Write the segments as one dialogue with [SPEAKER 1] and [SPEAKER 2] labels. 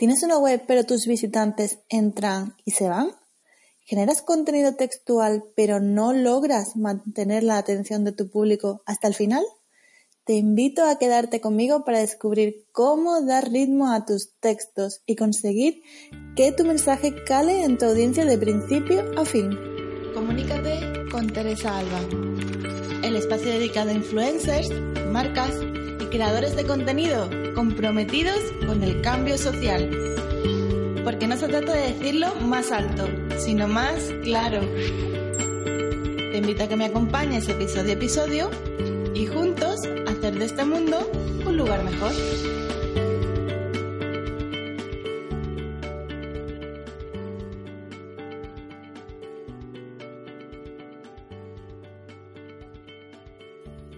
[SPEAKER 1] ¿Tienes una web pero tus visitantes entran y se van? ¿Generas contenido textual pero no logras mantener la atención de tu público hasta el final? Te invito a quedarte conmigo para descubrir cómo dar ritmo a tus textos y conseguir que tu mensaje cale en tu audiencia de principio a fin. Comunícate con Teresa Alba, el espacio dedicado a influencers, marcas creadores de contenido comprometidos con el cambio social. Porque no se trata de decirlo más alto, sino más claro. Te invito a que me acompañes episodio a episodio y juntos hacer de este mundo un lugar mejor.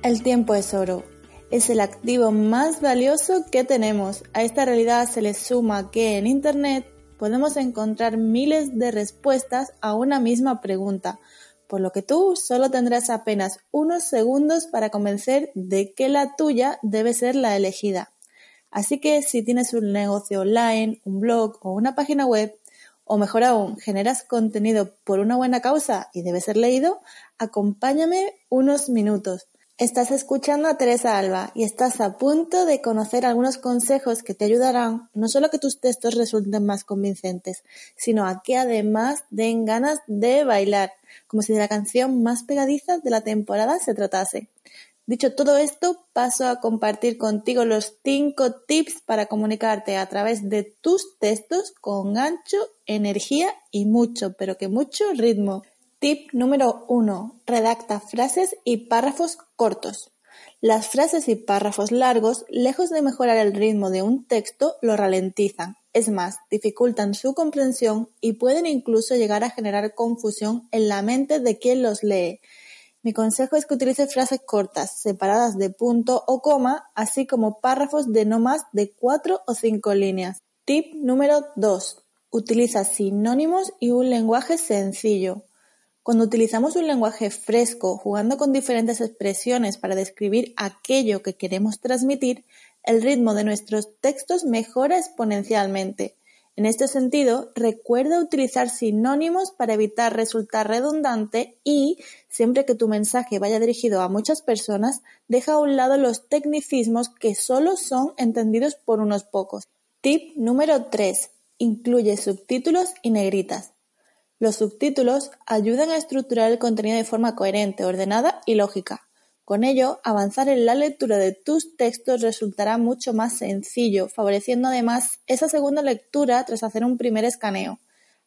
[SPEAKER 1] El tiempo es oro es el activo más valioso que tenemos. A esta realidad se le suma que en Internet podemos encontrar miles de respuestas a una misma pregunta, por lo que tú solo tendrás apenas unos segundos para convencer de que la tuya debe ser la elegida. Así que si tienes un negocio online, un blog o una página web, o mejor aún, generas contenido por una buena causa y debe ser leído, acompáñame unos minutos. Estás escuchando a Teresa Alba y estás a punto de conocer algunos consejos que te ayudarán no solo a que tus textos resulten más convincentes, sino a que además den ganas de bailar, como si de la canción más pegadiza de la temporada se tratase. Dicho todo esto, paso a compartir contigo los 5 tips para comunicarte a través de tus textos con gancho, energía y mucho, pero que mucho ritmo. Tip número 1. Redacta frases y párrafos cortos. Las frases y párrafos largos, lejos de mejorar el ritmo de un texto, lo ralentizan. Es más, dificultan su comprensión y pueden incluso llegar a generar confusión en la mente de quien los lee. Mi consejo es que utilice frases cortas, separadas de punto o coma, así como párrafos de no más de 4 o 5 líneas. Tip número 2. Utiliza sinónimos y un lenguaje sencillo. Cuando utilizamos un lenguaje fresco, jugando con diferentes expresiones para describir aquello que queremos transmitir, el ritmo de nuestros textos mejora exponencialmente. En este sentido, recuerda utilizar sinónimos para evitar resultar redundante y, siempre que tu mensaje vaya dirigido a muchas personas, deja a un lado los tecnicismos que solo son entendidos por unos pocos. Tip número 3. Incluye subtítulos y negritas. Los subtítulos ayudan a estructurar el contenido de forma coherente, ordenada y lógica. Con ello, avanzar en la lectura de tus textos resultará mucho más sencillo, favoreciendo además esa segunda lectura tras hacer un primer escaneo.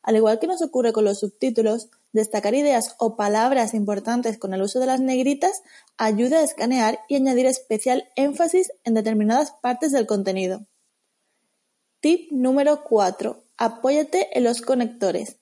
[SPEAKER 1] Al igual que nos ocurre con los subtítulos, destacar ideas o palabras importantes con el uso de las negritas ayuda a escanear y añadir especial énfasis en determinadas partes del contenido. Tip número 4. Apóyate en los conectores.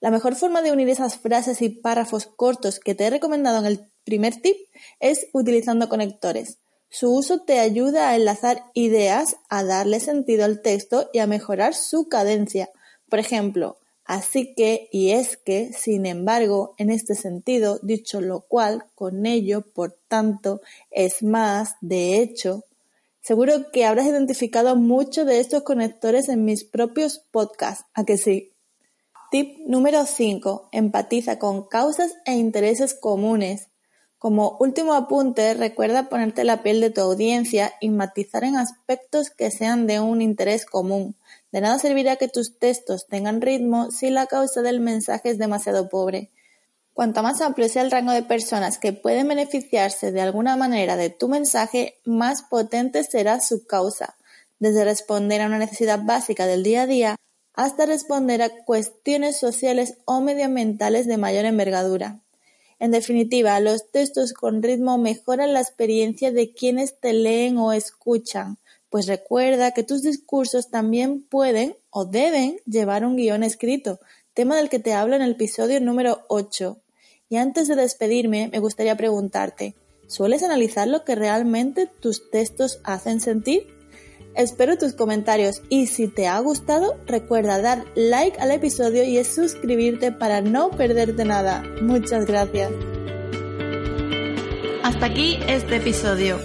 [SPEAKER 1] La mejor forma de unir esas frases y párrafos cortos que te he recomendado en el primer tip es utilizando conectores. Su uso te ayuda a enlazar ideas, a darle sentido al texto y a mejorar su cadencia. Por ejemplo, así que y es que, sin embargo, en este sentido, dicho lo cual, con ello, por tanto, es más, de hecho. Seguro que habrás identificado muchos de estos conectores en mis propios podcasts, ¿a que sí? Tip número 5. Empatiza con causas e intereses comunes. Como último apunte, recuerda ponerte la piel de tu audiencia y matizar en aspectos que sean de un interés común. De nada servirá que tus textos tengan ritmo si la causa del mensaje es demasiado pobre. Cuanto más amplio sea el rango de personas que pueden beneficiarse de alguna manera de tu mensaje, más potente será su causa, desde responder a una necesidad básica del día a día hasta responder a cuestiones sociales o medioambientales de mayor envergadura. En definitiva, los textos con ritmo mejoran la experiencia de quienes te leen o escuchan, pues recuerda que tus discursos también pueden o deben llevar un guion escrito, tema del que te hablo en el episodio número 8. Y antes de despedirme, me gustaría preguntarte, ¿sueles analizar lo que realmente tus textos hacen sentir? Espero tus comentarios y si te ha gustado recuerda dar like al episodio y suscribirte para no perderte nada. Muchas gracias. Hasta aquí este episodio.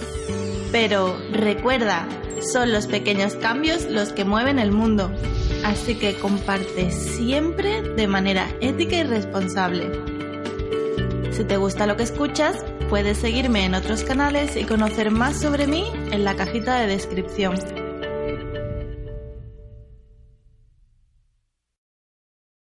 [SPEAKER 1] Pero recuerda, son los pequeños cambios los que mueven el mundo. Así que comparte siempre de manera ética y responsable. Si te gusta lo que escuchas, puedes seguirme en otros canales y conocer más sobre mí en la cajita de descripción.